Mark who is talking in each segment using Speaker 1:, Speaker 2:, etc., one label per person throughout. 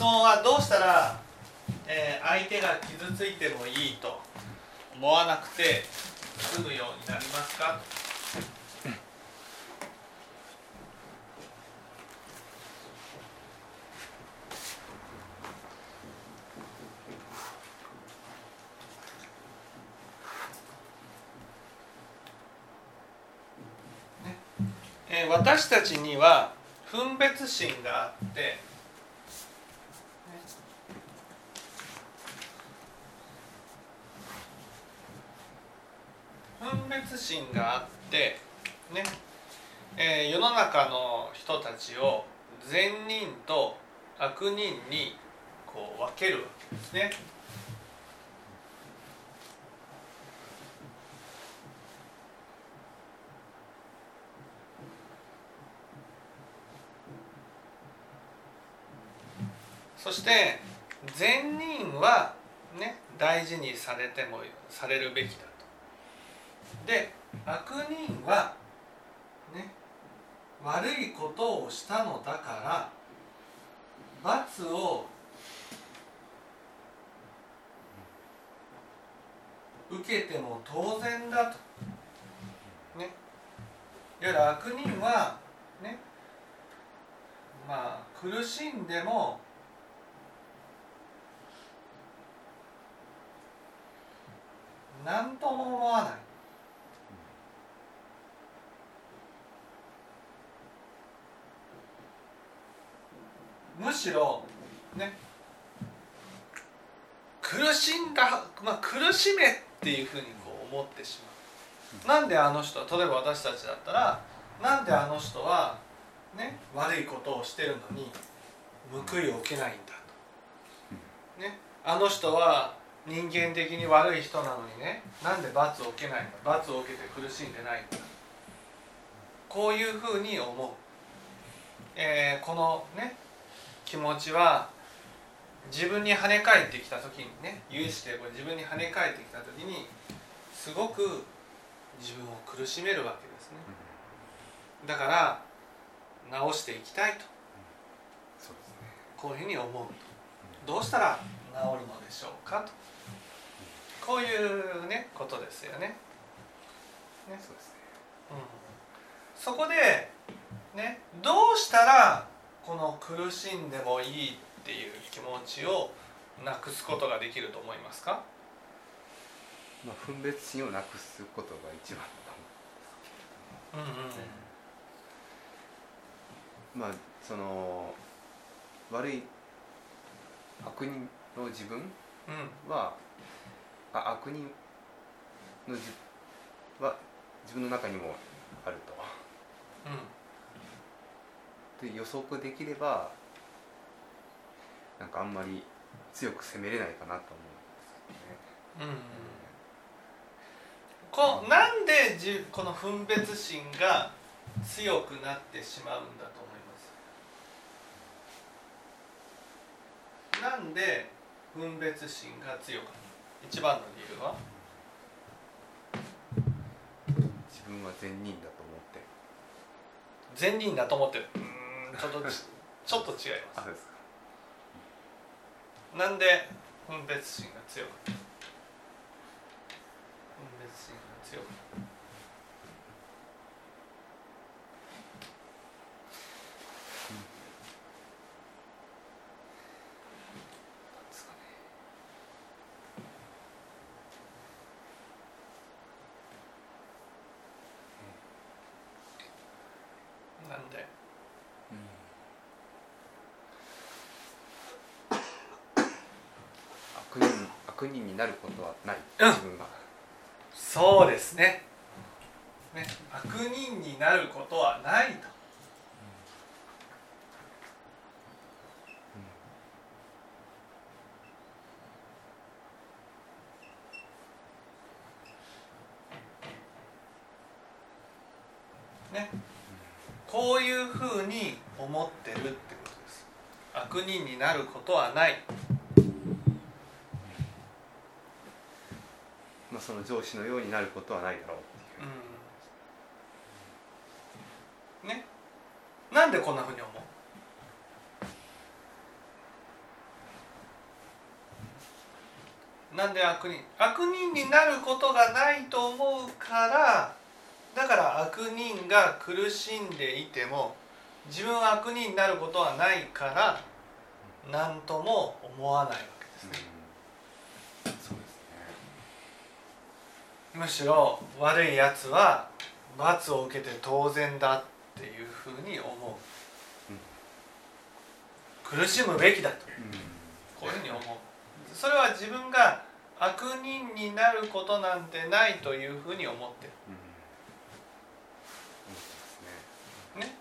Speaker 1: 質問はどうしたら、えー、相手が傷ついてもいいと思わなくて済むようになりますか？え、私たちには分別心があって分別心があってね、えー、世の中の人たちを善人と悪人にこう分けるわけですね。そして善人はね大事にされてもされるべきだ。で悪人はね悪いことをしたのだから罰を受けても当然だと。ね。いわゆる悪人はねまあ苦しんでも何とも思わないむしろね苦しんだ、まあ、苦しめっていうふうにこう思ってしまう。なんであの人例えば私たちだったらなんであの人はね悪いことをしてるのに報いを受けないんだと。ねあの人は人間的に悪い人なのにねなんで罰を受けないんだ罰を受けて苦しんでないんだ。こういうふうに思う、えー、このね気持ちは自分に跳ね返ってきた時にね有志でこれ自分に跳ね返ってきた時にすごく自分を苦しめるわけですね。だから直していきたいと、こういうふうに思うと。どうしたら治るのでしょうかと。こういうねことですよね。ね。そうですね、うん、そこでねどうしたらこの苦しんでもいいっていう気持ちをなくすことができると思いますか、
Speaker 2: まあ、分別心をなくすことが一番だと思うんうんうん、まあその悪い悪人の自分は、うん、あ悪人のじは自分の中にもあると。うん、で予測できればなんかあんまり強く攻めれないかなと思うんですけどね。
Speaker 1: うん、こなんでじこの分別心が強くなってしまうんだと思います？なんで分別心が強かった一番の理由は？
Speaker 2: 自分は善人だと思って
Speaker 1: 善人だと思ってる。うんちょっとちょっと違います。なんで分別心が強かった分別心が強かった
Speaker 2: 悪人になることはない、
Speaker 1: 自分がそうですね。ね。悪人になることはないと、ね、こういうふうに思ってるってことです。悪人になることはない
Speaker 2: その上司のようになることはないだろう。う、
Speaker 1: うん、ね。なんでこんなふうに思う？なんで悪人？悪人になることがないと思うからだから悪人が苦しんでいても自分は悪人になることはないから何とも思わないわけですね。うん。むしろ悪いやつは罰を受けて当然だっていうふうに思う、うん、苦しむべきだと、うん、こういうふうに思う。それは自分が悪人になることなんてないというふうに思ってる、ね、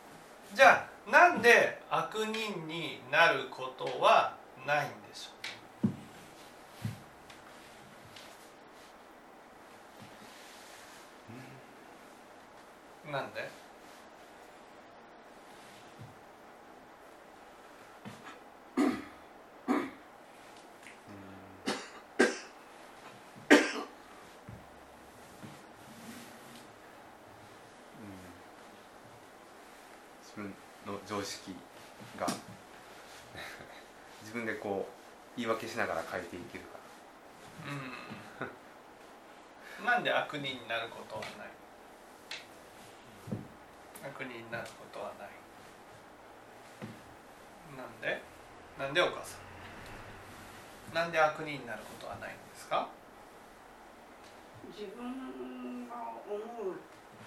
Speaker 1: じゃあなん。で悪人になることはないん。でしょうなんで？
Speaker 2: 常識が。自分でこう言い訳しながら変えていけるか
Speaker 1: ら、うん、なんで悪人になることはない？悪人になることはない。なんで？なんでお母さん？なんで悪人になることはないんですか？
Speaker 3: 自分が思う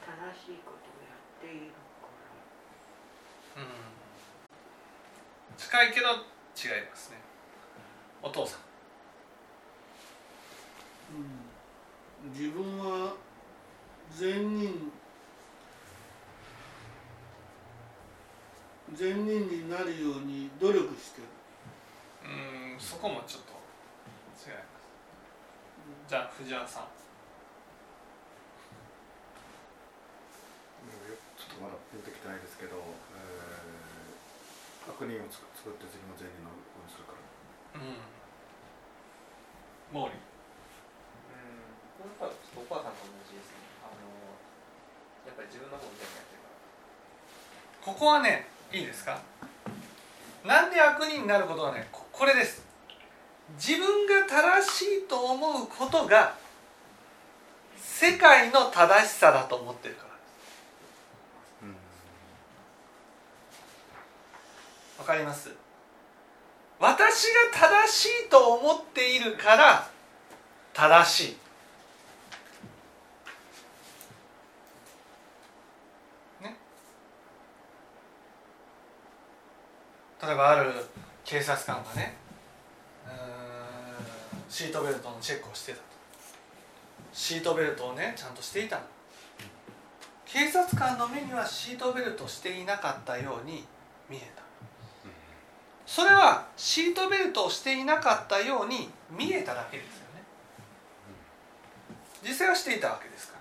Speaker 3: 正しいことをやっている
Speaker 1: うん。近いけど違いますね。お父さ
Speaker 4: ん、うん、自分は善人善人になるように努力してる。
Speaker 1: うんそこもちょっと違い。ますじゃあ藤原さん。
Speaker 5: ちょっとまだ出てきてないですけど悪人を作って次の善人のようにするから。うん。
Speaker 1: 毛利。
Speaker 2: うん。このはちょっとお母さんと同じですね。あのやっぱり自分の方みたいにやってる
Speaker 1: か。らここはねいいですか？なんで悪人になることはねこれです。自分が正しいと思うことが世界の正しさだと思ってるからわかります？私が正しいと思っているから正しい。例えばある警察官がねシートベルトのチェックをしてたと。シートベルトをねちゃんとしていたの。警察官の目にはシートベルトしていなかったように見えた。それはシートベルトをしていなかったように見えただけですよね。実際はしていたわけですか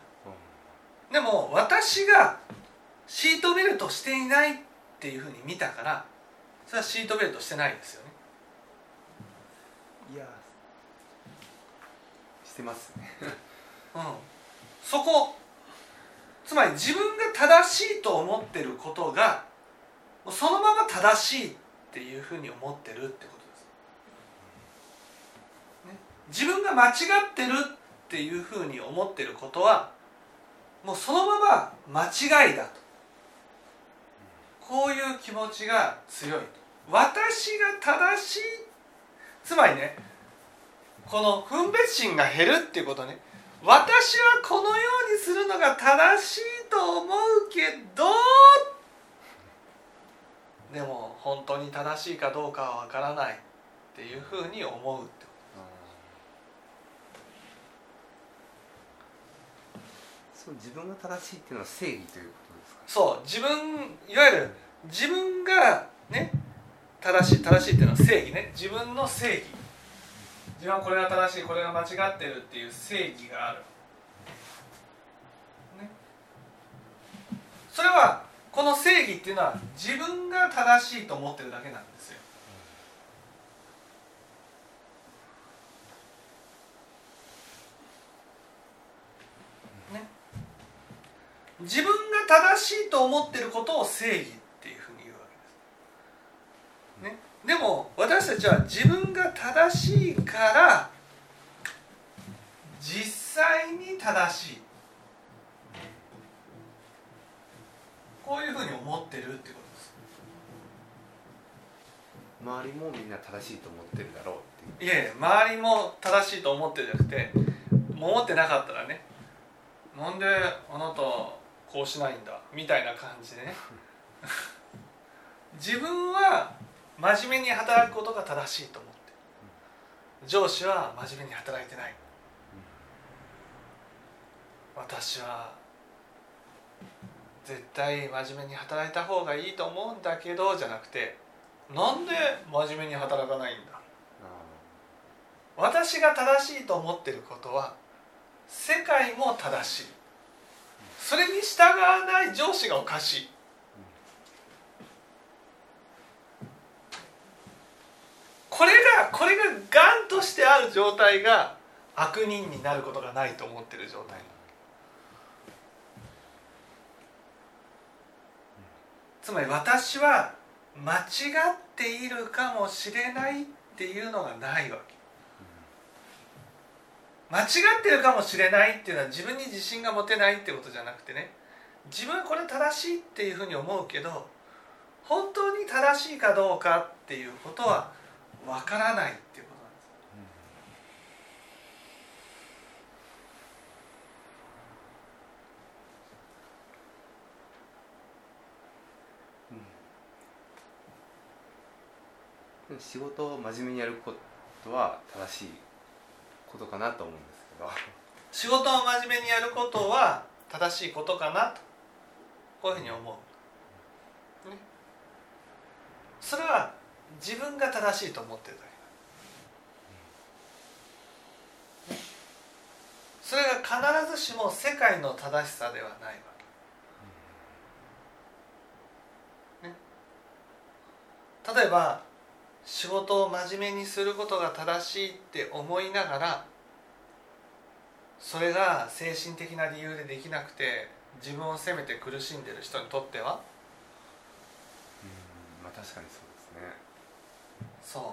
Speaker 1: ら。でも私がシートベルトしていないっていうふうに見たからそれはシートベルトしてないですよね。
Speaker 2: いやしてますね。
Speaker 1: うん。そこつまり自分が正しいと思ってることがそのまま正しいっていうふうに思ってるってことです、ね、自分が間違ってるっていうふうに思ってることはもうそのまま間違いだと。こういう気持ちが強いと私が正しい。つまりねこの分別心が減るっていうことね。私はこのようにするのが正しいと思うけどでも本当に正しいかどうかは分からないっていうふうに思うって
Speaker 2: そう自分が正しいっていうのは正義ということですか、
Speaker 1: そう自分いわゆる自分がね正しい正しいっていうのは正義ね。自分の正義。自分はこれが正しいこれが間違ってるっていう正義がある、ね、それはこの正義っていうのは自分が正しいと思ってるだけなんですよ。ね、自分が正しいと思ってることを正義っていうふうに言うわけです。ね、でも私たちは自分が正しいから実際に正しい。こういうふうに思ってるってことです。
Speaker 2: 周りもみんな正しいと思ってるだろうって
Speaker 1: いやいや周りも正しいと思ってるじゃなくて思ってなかったらねなんであなたこうしないんだみたいな感じでね。自分は真面目に働くことが正しいと思って。上司は真面目に働いてない。私は絶対真面目に働いた方がいいと思うんだけどじゃなくてなんで真面目に働かないんだ？私が正しいと思ってることは世界も正しい。それに従わない上司がおかしい。これがこれががんとしてある状態が悪人になることがないと思ってる状態。つまり私は間違っているかもしれないっていうのがないわけ。間違ってるかもしれないっていうのは自分に自信が持てないってことじゃなくてね。自分これ正しいっていうふうに思うけど本当に正しいかどうかっていうことはわからないっていうことなんです。
Speaker 2: うん、仕事を真面目にやることは正しいことかなと思うんですけど。
Speaker 1: 仕事を真面目にやることは正しいことかなとこういうふうに思う、ね、それは自分が正しいと思ってるだけ、それが必ずしも世界の正しさではないわけ、ね、例えば仕事を真面目にすることが正しいって思いながらそれが精神的な理由でできなくて自分を責めて苦しんでる人にとっては
Speaker 2: うんまあ確かにそうですね。
Speaker 1: そう。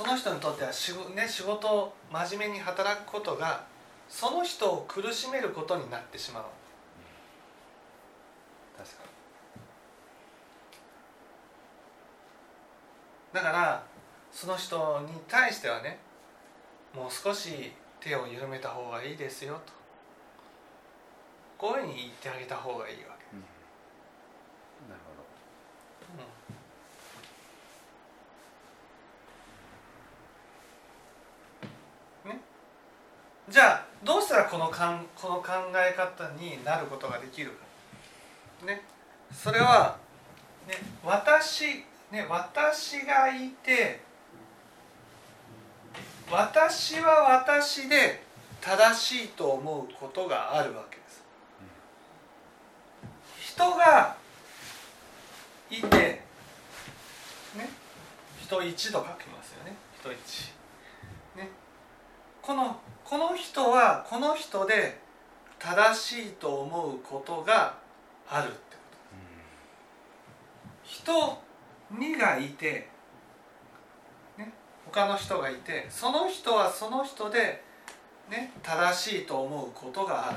Speaker 1: その人にとっては仕,、ね、仕事を真面目に働くことがその人を苦しめることになってしまう、
Speaker 2: 確か
Speaker 1: だからその人に対してはねもう少し手を緩めた方がいいですよと。こういうふうに言ってあげた方がいいわけ、
Speaker 2: に、うん、なるほど
Speaker 1: じゃあどうしたらこのかんこの考え方になることができるか、ね、それは、ね、私、ね、私がいて私は私で正しいと思うことがあるわけです。人がいて、ね、人一と書きますよね人一。ね、このこの人はこの人で正しいと思うことがあるってこと。人2がいて、ね、他の人がいてその人はその人で、ね、正しいと思うことがある。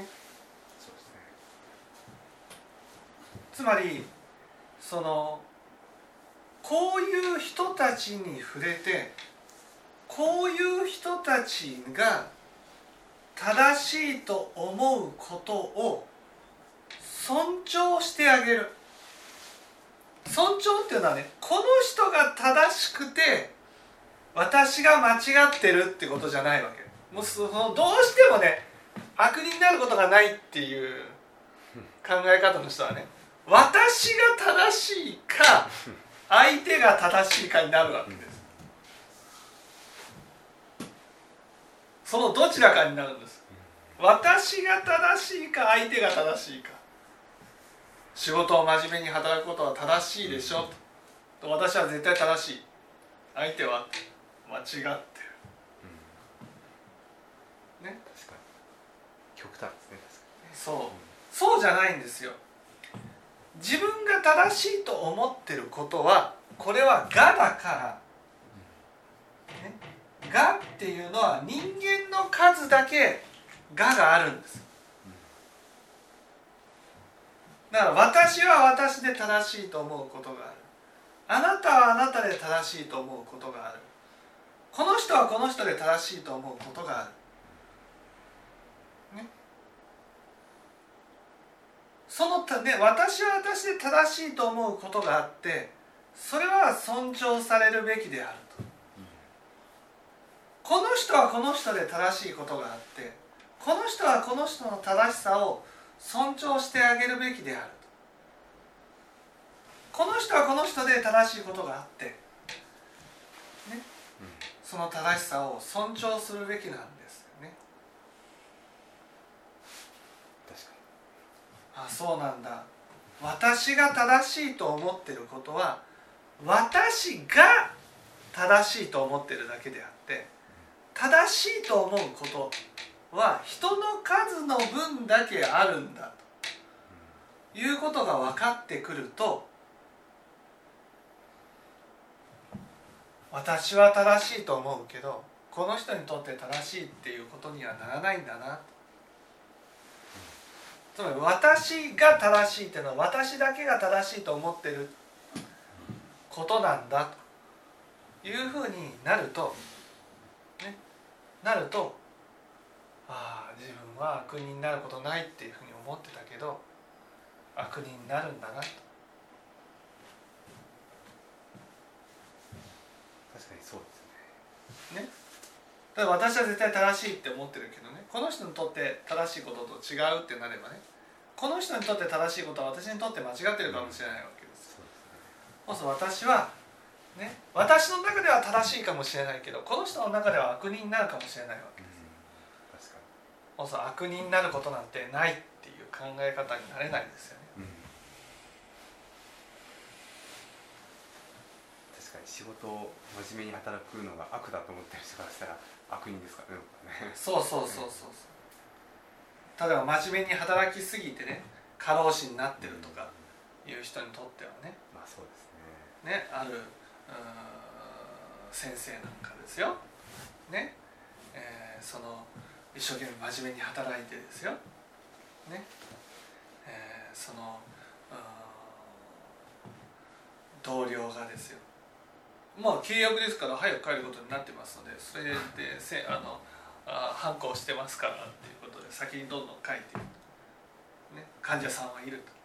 Speaker 1: ね、そうですね。つまりそのこういう人たちに触れてこういう人たちが正しいと思うことを尊重してあげる。尊重っていうのはねこの人が正しくて私が間違ってるってことじゃないわけ。もうそのどうしてもね悪人になることがないっていう考え方の人はね私が正しいか相手が正しいかになるわけです。そのどちらかになるんです。私が正しいか相手が正しいか。仕事を真面目に働くことは正しいでしょ。と私は絶対正しい。相手は間違ってる、ね。
Speaker 2: 確かに。極端ですね
Speaker 1: そう。そうじゃないんですよ。自分が正しいと思ってることはこれは我だから「が」っていうのは人間の数だけ「が」があるんです。だから私は私で正しいと思うことがある。あなたはあなたで正しいと思うことがある。この人はこの人で正しいと思うことがある。そのたね私は私で正しいと思うことがあってそれは尊重されるべきである。この人はこの人で正しいことがあってこの人はこの人の正しさを尊重してあげるべきであると。この人はこの人で正しいことがあってね。その正しさを尊重するべきなんですよね。あそうなんだ。私が正しいと思ってることは私が正しいと思ってるだけであって正しいと思うことは人の数の分だけあるんだということが分かってくると私は正しいと思うけどこの人にとって正しいっていうことにはならないんだなつまり私が正しいっていうのは私だけが正しいと思ってることなんだというふうになると、ね、なるとああ自分は悪人になることないっていうふうに思ってたけど悪人になるんだなと。
Speaker 2: 確かにそうです
Speaker 1: ね。だから私は絶対正しいって思ってるけどねこの人にとって正しいことと違うってなればねこの人にとって正しいことは私にとって間違ってるかもしれないわけです。そうすると私はね私の中では正しいかもしれないけどこの人の中では悪人になるかもしれないわけです。うん、確かに。そう悪人になることなんてないっていう考え方になれないですよね。うん、
Speaker 2: 確かに仕事を真面目に働くのが悪だと思ってる人からしたら悪人ですからね。
Speaker 1: そうそうそうそうそう。例えば真面目に働きすぎてね過労死になってるとかいう人にとってはね、
Speaker 2: まあそうですね
Speaker 1: ねある先生なんかですよ、ね。えー、その一生懸命真面目に働いてですよ、ね。えー、その同僚がですよ。まあ契約ですから早く帰ることになってますのでそれでせあのあ反抗してますからっていうことで先にどんどん書いていると、ね、患者さんはいると。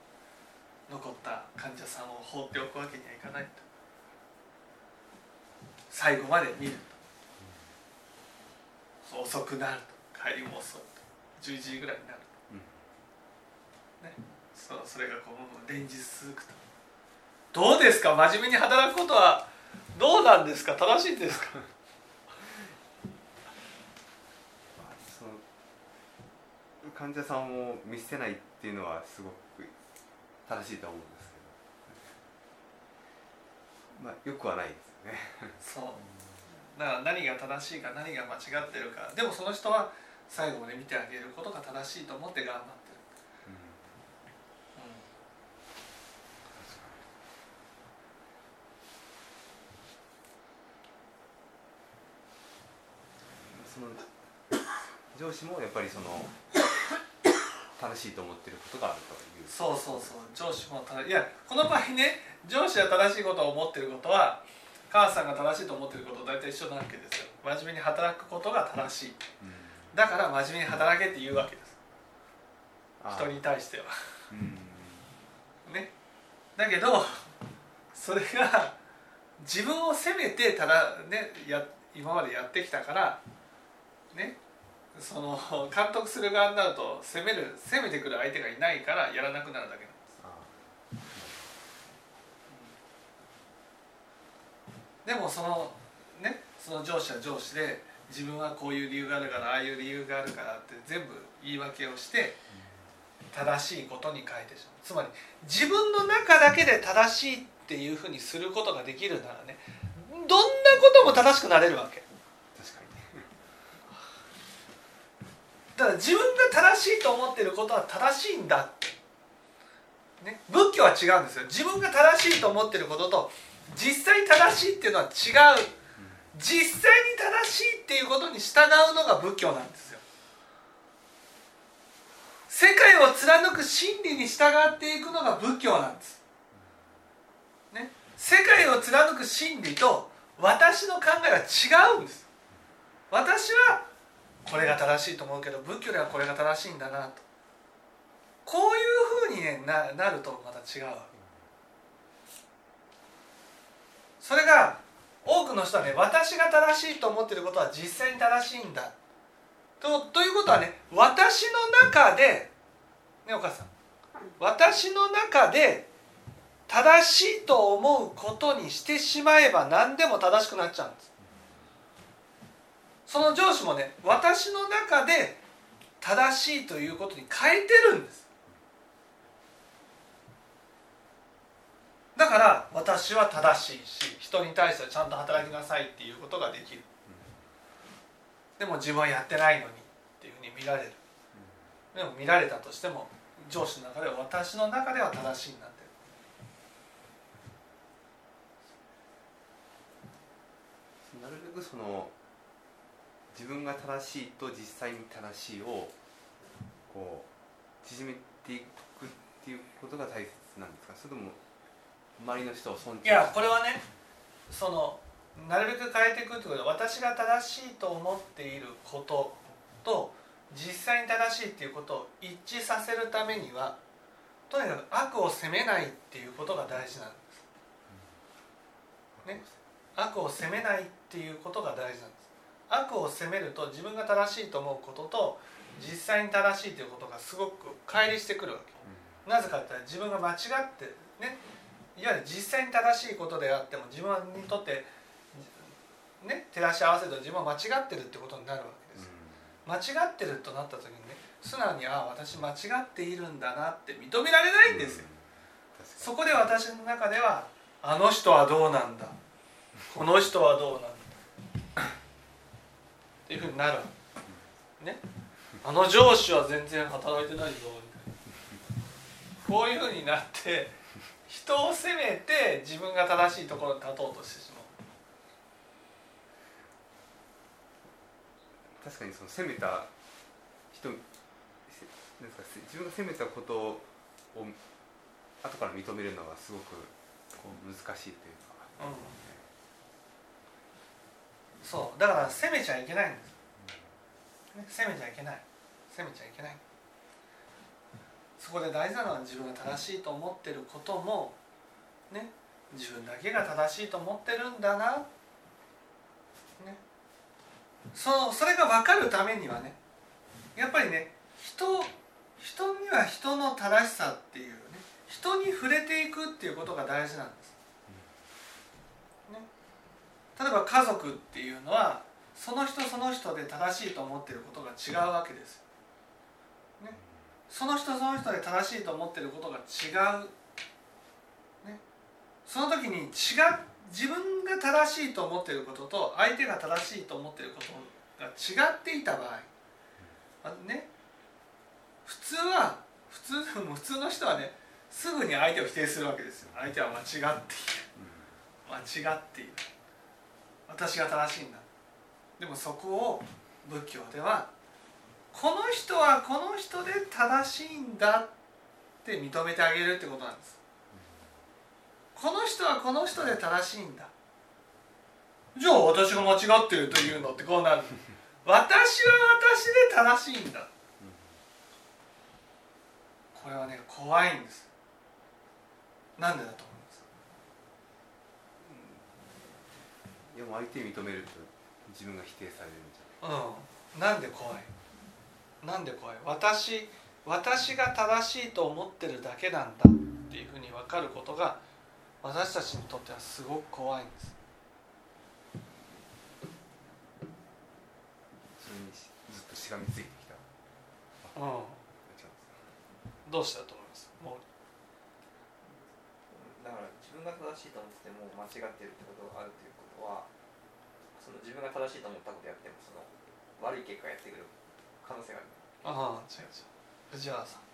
Speaker 1: 残った患者さんを放っておくわけにはいかないと。最後まで見ると。遅くなると。帰りも遅いと11時ぐらいになると、ね、そうそれがこう連日続くと。どうですか？真面目に働くことはどうなんですか？正しいですか？
Speaker 2: 患者さんを見捨てないっていうのはすごく正しいと思うんですけど、まあ、よくはないです。
Speaker 1: よね。そう。だから何が正しいか何が間違ってるか。でもその人は最後まで見てあげることが正しいと思って頑張ってる、
Speaker 2: うん、その上司もやっぱりその正しいと思ってることがあるという。
Speaker 1: そうそうそう。上司も正いやこの場合ね上司は正しいことを思ってることは母さんが正しいと思ってることと大体一緒なわけですよ。真面目に働くことが正しい、うん、だから真面目に働けって言うわけです。人に対しては、うん、ね。だけどそれが自分を責めてただねや今までやってきたからね。その監督する側になると攻める攻めてくる相手がいないからやらなくなるだけなんでもそのねその上司は上司で自分はこういう理由があるからああいう理由があるからって全部言い訳をして正しいことに変えてしまう。つまり自分の中だけで正しいっていうふうにすることができるならねどんなことも正しくなれるわけ。だから自分が正しいと思ってることは正しいんだね、仏教は違うんですよ。自分が正しいと思ってることと実際正しいっていうのは違う。実際に正しいっていうことに従うのが仏教なんですよ。世界を貫く真理に従っていくのが仏教なんです、ね、世界を貫く真理と私の考えは違うんです。私はこれが正しいと思うけど仏教ではこれが正しいんだなと。こういうふうに、ね、ななるとまた違うそれが多くの人はね私が正しいと思ってることは実際に正しいんだ。とということはね私の中でねお母さん。私の中で正しいと思うことにしてしまえば何でも正しくなっちゃうんです。その上司もね私の中で正しいということに変えてるんです。だから私は正しいし人に対してはちゃんと働きなさいっていうことができる。でも自分はやってないのにっていうふうに見られる。でも見られたとしても上司の中では私の中では正しいんだ
Speaker 2: なるべくその自分が正しいと実際に正しいをこう縮めていくっていうことが大切なんですか？それとも周りの人を尊
Speaker 1: 重いやこれはねそのなるべく変えていくってことで私が正しいと思っていることと実際に正しいっていうことを一致させるためにはとにかく悪を責めないっていうことが大事なんです。ね、悪を責めないっていうことが大事なんです。悪を責めると自分が正しいと思うことと実際に正しいということがすごく乖離してくるわけ、うん、なぜかって自分が間違ってねいわゆる実際に正しいことであっても自分にとってね照らし合わせると自分は間違ってるってことになるわけです、うん、間違ってるとなった時にね素直にああ私間違っているんだなって認められないんですよ、うん、そこで私の中ではあの人はどうなんだ。この人はどうなんだ。っていうふうになるね。あの上司は全然働いてないぞ。こういうふうになって人を責めて自分が正しいところに立とうとしてしま
Speaker 2: う。確かにその責めた人ですか自分が責めたことを後から認めるのがすごくこう難しいというか、うん。
Speaker 1: そう。だから攻めちゃいけないんです、ね、攻めちゃいけない。攻めちゃいけない。そこで大事なのは自分が正しいと思ってることもね自分だけが正しいと思ってるんだな。ね。そそれが分かるためにはねやっぱりね人人には人の正しさっていうね人に触れていくっていうことが大事なんです。ね。例えば家族っていうのはその人その人で正しいと思ってることが違うわけですね、その人その人で正しいと思ってることが違う、その時に違う自分が正しいと思ってることと相手が正しいと思ってることが違っていた場合ね普通は普通 普通の人はねすぐに相手を否定するわけですよ。相手は間違っている。間違っている。私が正しいんだ。でもそこを仏教ではこの人はこの人で正しいんだって認めてあげるってことなんです。この人はこの人で正しいんだ。じゃあ私が間違ってるというのってこうなる。私は私で正しいんだ。これはね怖いんです。なんでだと
Speaker 2: でも相手認めると自分が否定されるんじ
Speaker 1: ゃない？うん。なんで怖い？なんで怖い？私私が正しいと思ってるだけなんだっていうふうに分かることが私たちにとってはすごく怖いんです。
Speaker 2: それにずっとしがみついてきた。
Speaker 1: うん。どうしたと思います？もう
Speaker 6: だから自分が正しいと思ってても間違ってるってことがあるということはその自分が正しいと思ったことやってもその悪い結果やってくる可能性がある。
Speaker 1: ああ違う違う。藤原さん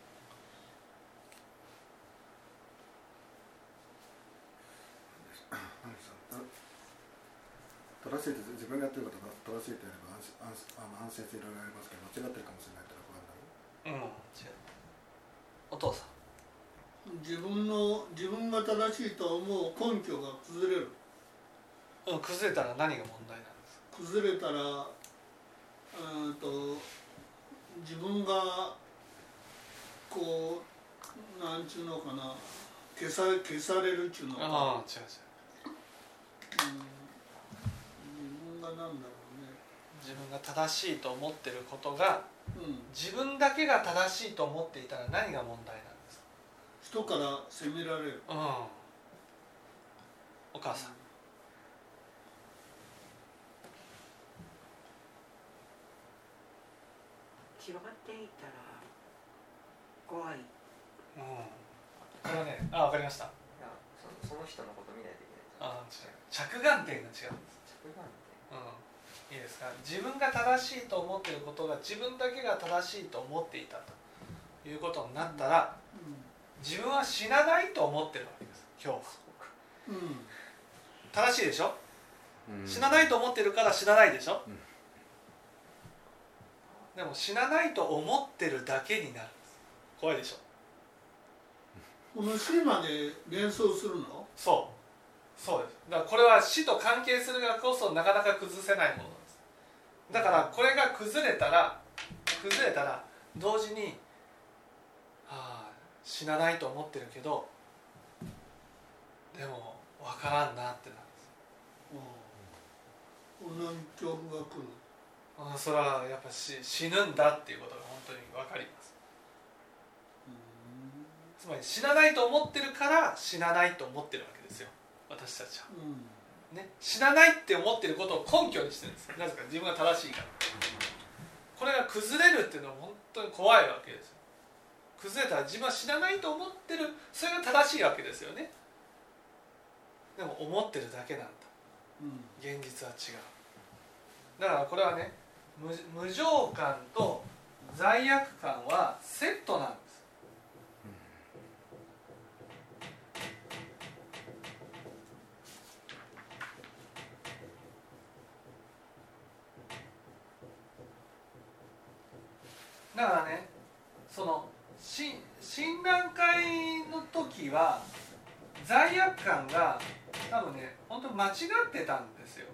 Speaker 5: 正しい自分がやってることが正しいってやれば安心安心あの安心していろいろありますけど間違ってるかもしれないって不安になる
Speaker 1: うん違うお父さん
Speaker 4: 自分の自分が正しいと思う根拠が崩れる。
Speaker 1: うん崩れたら何が問題なんですか？
Speaker 4: 崩れたらうんと自分がこうなんちゅうのかな。消さ消されるっちゅうのか。
Speaker 1: ああ違う違う。
Speaker 4: うんがなんだろ
Speaker 1: 自分が正しいと思ってることが
Speaker 4: うね、うん、
Speaker 1: 自分だけが正しいと思っていたら何が問題なんですか？
Speaker 4: 人から責められる。
Speaker 1: うん。お母さん。
Speaker 3: 違っていたら怖い
Speaker 1: うん。これはねあわかりました。
Speaker 6: いやそのその人のこと見ないといけない。
Speaker 1: あ違う。着眼点が違うんです。
Speaker 6: 着眼
Speaker 1: うん、いいですか？自分が正しいと思っていることが自分だけが正しいと思っていたと。いうことになったら自分は死なないと思ってるわけです。今日は。
Speaker 4: うん、うん。
Speaker 1: 正しいでしょ？
Speaker 2: うん。
Speaker 1: 死なないと思ってるから死なないでしょ、
Speaker 2: うん。
Speaker 1: でも死なないと思ってるだけになる怖いでしょ？
Speaker 4: この死まで連想するの？
Speaker 1: そうそうです。だからこれは死と関係するがこそなかなか崩せないものなんです。だからこれが崩れたら崩れたら同時にああ死なないと思ってるけどでも分からんなってなるんです。
Speaker 4: こん。なに恐怖が来る
Speaker 1: ああそれはやっぱし死ぬんだっていうことが本当に分かります。つまり死なないと思ってるから死なないと思ってるわけですよ私たちは、
Speaker 4: うん。
Speaker 1: ね、死なないって思ってることを根拠にしてるんですなぜか自分が正しいから。これが崩れるっていうのは本当に怖いわけですよ。崩れたら自分は死なないと思ってる。それが正しいわけですよね。でも思ってるだけなんだ。
Speaker 4: うん。
Speaker 1: 現実は違う。だからこれはね無無常感と罪悪感はセットなんですだからねその診断会の時は罪悪感が多分ね本当に間違ってたんですよ。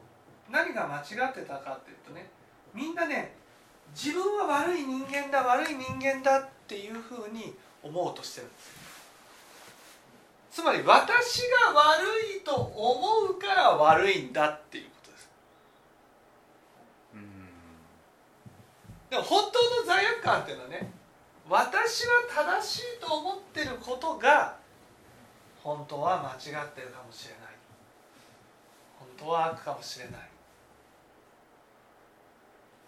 Speaker 1: 何が間違ってたかっていうとねみんなね自分は悪い人間だ悪い人間だっていうふうに思うとしてる。んですつまり私が悪いと思うから悪いんだっていうことです
Speaker 2: うん
Speaker 1: でも本当の罪悪感っていうのはね私は正しいと思ってることが本当は間違ってるかもしれない。本当は悪かもしれない。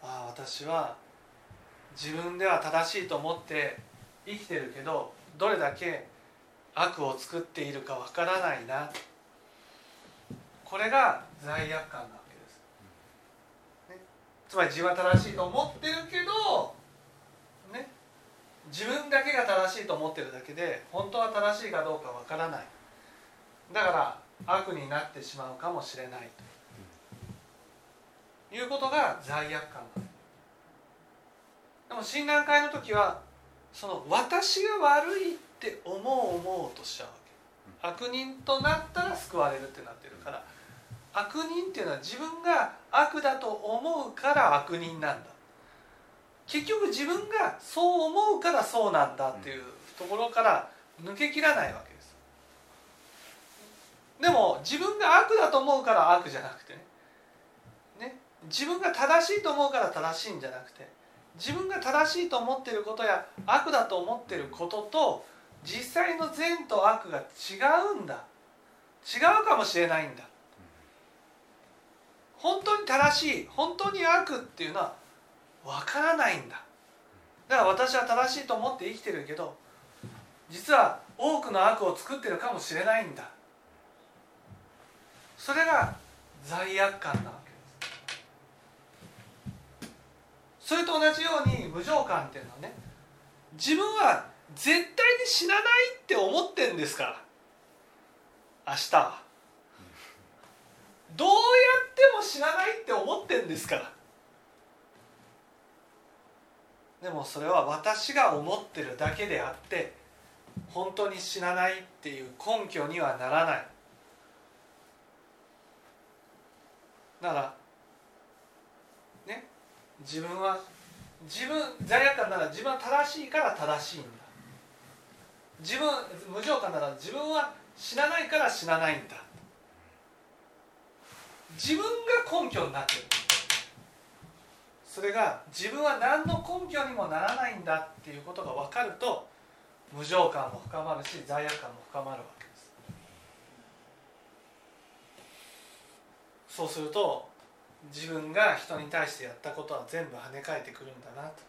Speaker 1: ああ私は自分では正しいと思って生きてるけどどれだけ悪を作っているかわからないな。これが罪悪感なわけですつまり自分は正しいと思ってるけどね。自分だけが正しいと思ってるだけで本当は正しいかどうかわからない。だから悪になってしまうかもしれないと。いうことが罪悪感なんですでも診断会の時はその私が悪いって思う思うとしちゃうわけ。悪人となったら救われるってなってるから悪人っていうのは自分が悪だと思うから悪人なんだ。結局自分がそう思うからそうなんだっていうところから抜けきらないわけです。でも自分が悪だと思うから悪じゃなくてね。ね。自分が正しいと思うから正しいんじゃなくて自分が正しいと思ってることや悪だと思ってることと実際の善と悪が違うんだ。違うかもしれないんだ。本当に正しい本当に悪っていうのは分からないんだ。だから私は正しいと思って生きてるけど実は多くの悪を作ってるかもしれないんだ。それが罪悪感なわけです。それと同じように無常感っていうのはね自分は絶対に死なないって思ってんですから。明日は。どうやっても死なないって思ってんですから。でもそれは私が思ってるだけであって本当に死なないっていう根拠にはならない。だからね自分は自分罪悪感なら自分は正しいから正しいんだ。自分無常感なら自分は死なないから死なないんだ。自分が根拠になってる。それが自分は何の根拠にもならないんだっていうことが分かると無常感も深まるし罪悪感も深まるわけです。そうすると自分が人に対してやったことは全部跳ね返ってくるんだなと。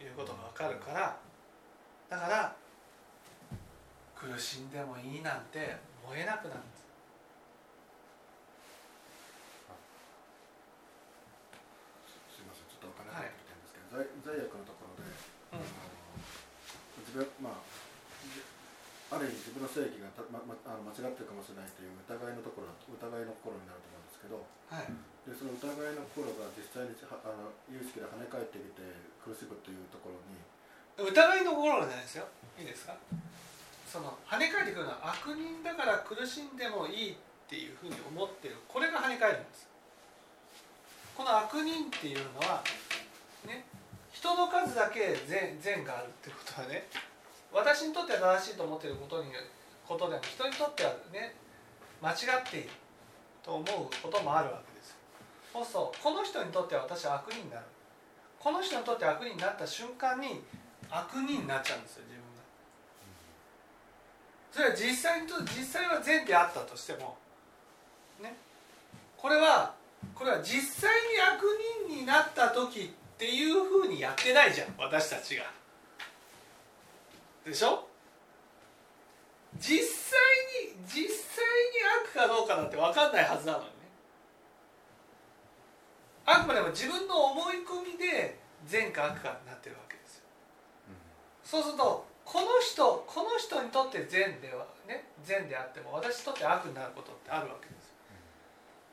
Speaker 1: いうことが分かるからだから苦しんでもいいなんて思えなくなるんです
Speaker 5: みませんちょっと分からないこと言ってるんですけど、罪罪悪のところで、
Speaker 1: うん。
Speaker 5: あの自分まあじある意味自分の正義がた、まま、あの間違ってるかもしれないという疑いのところ疑いの心になると思うんですけど
Speaker 1: はい。
Speaker 5: でその疑いの心が実際にはあの有識で跳ね返ってきて苦しむというところに
Speaker 1: 疑いの心じゃないですよ。いいですか？その跳ね返ってくるのは悪人だから苦しんでもいいっていうふうに思ってる。これが跳ね返るんです。この悪人っていうのはね人の数だけ善善があるってことはね私にとっては正しいと思っていることにことでも人にとってはね間違っていると思うこともあるわけですそうするとこの人にとっては私は悪人になる。この人にとって悪人になった瞬間に悪人になっちゃうんですよ自分が。それは実際にと実際は善であったとしてもね。これはこれは実際に悪人になった時っていうふうにやってないじゃん私たちが。でしょ？実際に実際に悪かどうかなんて分かんないはずなのにね。あくまでも自分の思い込みで善か悪かになってるわけですよ。そうするとこの人この人にとって善ではね善であっても私にとって悪になることってあるわけで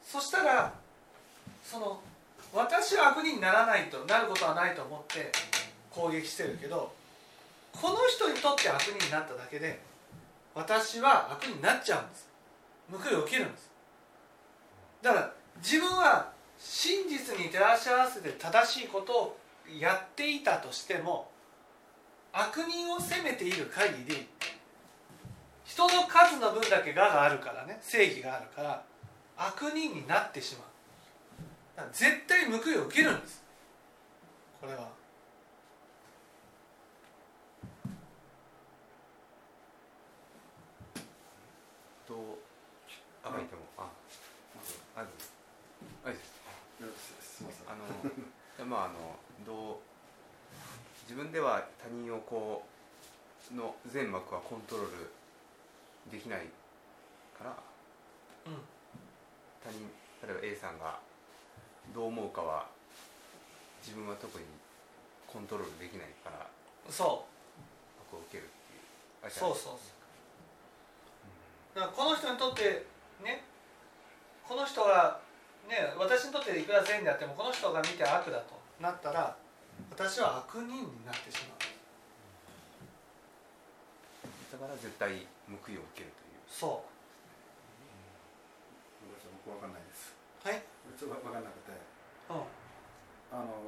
Speaker 1: すそしたらその私は悪人にならないとなることはないと思って攻撃してるけどこの人にとって悪人になっただけで私は悪人になっちゃうんです。報い起きるんです。だから自分は真実に照らし合わせて正しいことをやっていたとしても悪人を責めている限り人の数の分だけ我があるからね正義があるから悪人になってしまう。絶対報いを受けるんです。これは。
Speaker 2: どうあ書いああるあい。す
Speaker 5: みません
Speaker 2: あのまああのどう自分では他人をこうの全幕はコントロールできない。から
Speaker 1: うん
Speaker 2: 他人例えば A さんがどう思うかは自分は特にコントロールできないから
Speaker 1: そ
Speaker 2: 悪を受けるっていう。
Speaker 1: そうそうそう。だからこの人にとってねこの人がね私にとっていくら善であってもこの人が見て悪だとなったら私は悪人になってしまう。
Speaker 2: だから絶対報いを受けるという。
Speaker 1: そ
Speaker 5: 僕分かんないですちょっと分かんなくて。
Speaker 1: うん
Speaker 5: あの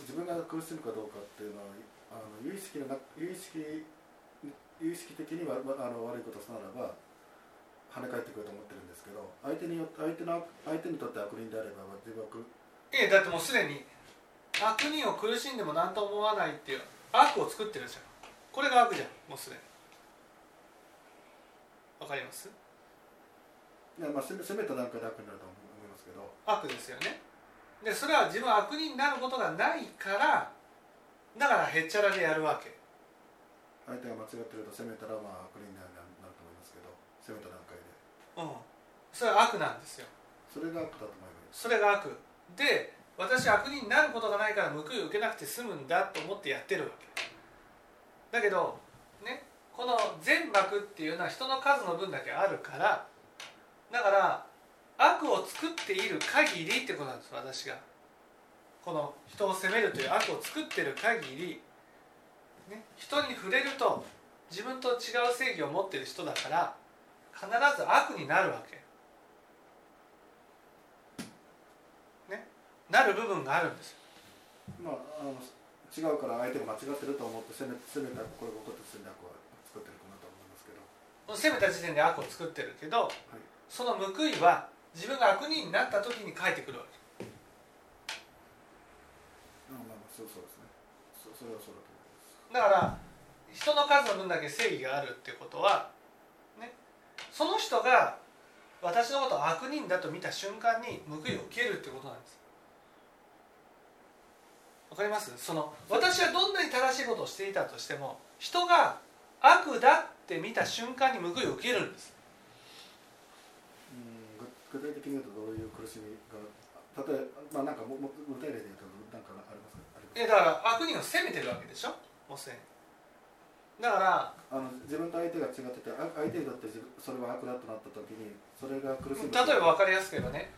Speaker 5: 自分が苦しむかどうかっていうのはあの有意識のな有意識有意識的にはわあの悪いことをすならば跳ね返ってくると思ってるんですけど相手によって相手の相手にとって悪人であれば自分は苦
Speaker 1: ええだってもうすでに悪人を苦しんでも何とも思わないっていう悪を作ってるじゃん。これが悪じゃんもうすでに。わかります？
Speaker 5: いやまあ攻め攻めた段階で悪になるとけど。
Speaker 1: 悪ですよね。でそれは自分は悪人になることがないからだからへっちゃらでやるわけ。
Speaker 5: 相手が間違ってると攻めたらまあ悪人になると思いますけど攻めた段階で。
Speaker 1: うん。それは悪なんですよ。
Speaker 5: それが悪だと思います。
Speaker 1: それが悪。で私は悪人になることがないから報いを受けなくて済むんだと思ってやってるわけ。だけどねこの全幕っていうのは人の数の分だけあるからだから悪を作っている限りってことなんです私が。この人を責めるという悪を作ってる限り、ね、人に触れると自分と違う正義を持ってる人だから必ず悪になるわけ。ね、なる部分があるんです
Speaker 5: まああの違うから相手が間違ってると思って責め責めたこれが起こって責めた悪は作ってるかなと思いますけど。
Speaker 1: 責めた時点で悪を作ってるけど、その報いは自分が悪人になった時に返ってくるわけ。
Speaker 5: あまあまあそうそうですね。そそれはそうだと思います。
Speaker 1: だから人の数の分だけ正義があるっていうことは、ね、その人が私のことを悪人だと見た瞬間に報いを受けるってことなんです。わかります？その私はどんなに正しいことをしていたとしても人が悪だって見た瞬間に報いを受けるんです。
Speaker 5: うん具具体的に言うとどういう苦しみが例えばまあなんかもも具体例で言うとなんかありますか？
Speaker 1: えだから悪人を責めてるわけでしょ？もうすでにだから
Speaker 5: あの自分と相手が違っててあ相手にとってそれは悪だとなった時にそれが苦し
Speaker 1: 例
Speaker 5: む
Speaker 1: えば分かりやすく言えばね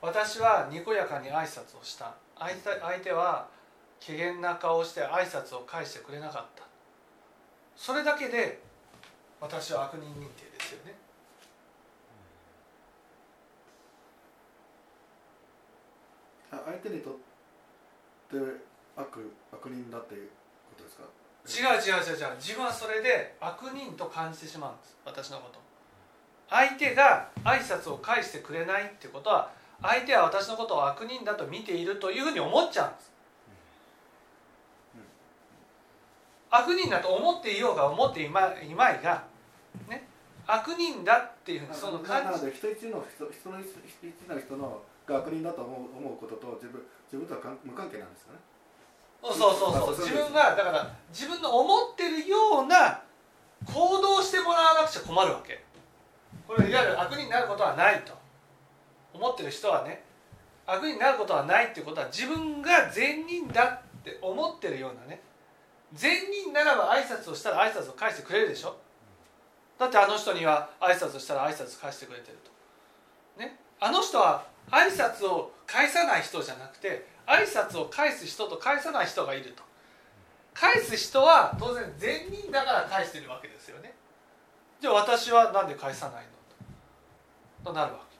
Speaker 1: 私はにこやかに挨拶をした。相手相手は怪げな顔をして挨拶を返してくれなかった。それだけで私は悪人認定ですよね
Speaker 5: 相手にとって悪悪人だっていうことですか？
Speaker 1: 違う違う違う違う。自分はそれで悪人と感じてしまうんです。私のこと。相手が挨拶を返してくれないってことは相手は私のことを悪人だと見ているというふうに思っちゃうんです。悪人だと思っていようが思っていまいまいがね。悪人だっていうふうにその感じ。
Speaker 5: なので人一の人人の人のが悪人だと思う思うことと自分自分とは関無関係なんですかね。
Speaker 1: そうそうそう自分がだから自分の思ってるような行動をしてもらわなくちゃ困るわけ。これいわゆる悪人になることはないと。思ってる人はね悪人になることはないっていうことは自分が善人だって思ってるようなね善人ならば挨拶をしたら挨拶を返してくれるでしょ。だってあの人には挨拶をしたら挨拶返してくれてると。ね。あの人は挨拶を返さない人じゃなくて挨拶を返す人と返さない人がいると。返す人は当然善人だから返してるわけですよね。じゃあ私は何で返さないの？となるわけ。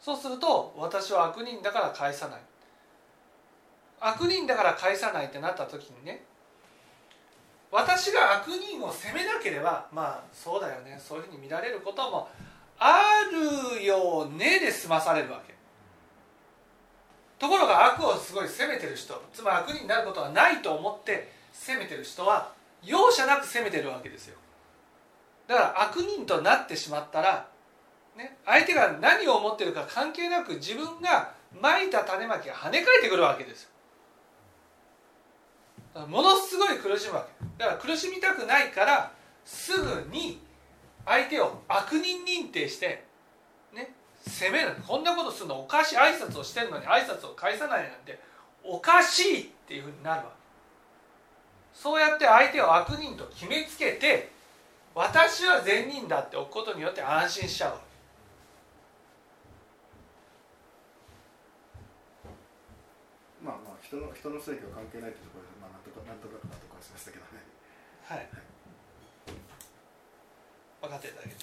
Speaker 1: そうすると私は悪人だから返さない。悪人だから返さないってなった時にね私が悪人を責めなければまあそうだよね。そういうふうに見られることもあるよねで済まされるわけ。ところが悪をすごい責めてる人つまり悪人になることはないと思って責めてる人は容赦なく責めてるわけですよ。だから悪人となってしまったら、ね、相手が何を思ってるか関係なく自分がまいた種まきが跳ね返ってくるわけですものすごい苦しむわけ。だから苦しみたくないからすぐに相手を悪人認定してね責める。こんなことするの。おかしい挨拶をしてるのに挨拶を返さないなんておかしいっていうふうになるわけ。そうやって相手を悪人と決めつけて私は善人だって置くことによって安心しちゃう
Speaker 5: まあまあ人の人の正義は関係ないってころで、まあ、なんとかなんとなく納得はしましたけどね
Speaker 1: はい分かっていただけ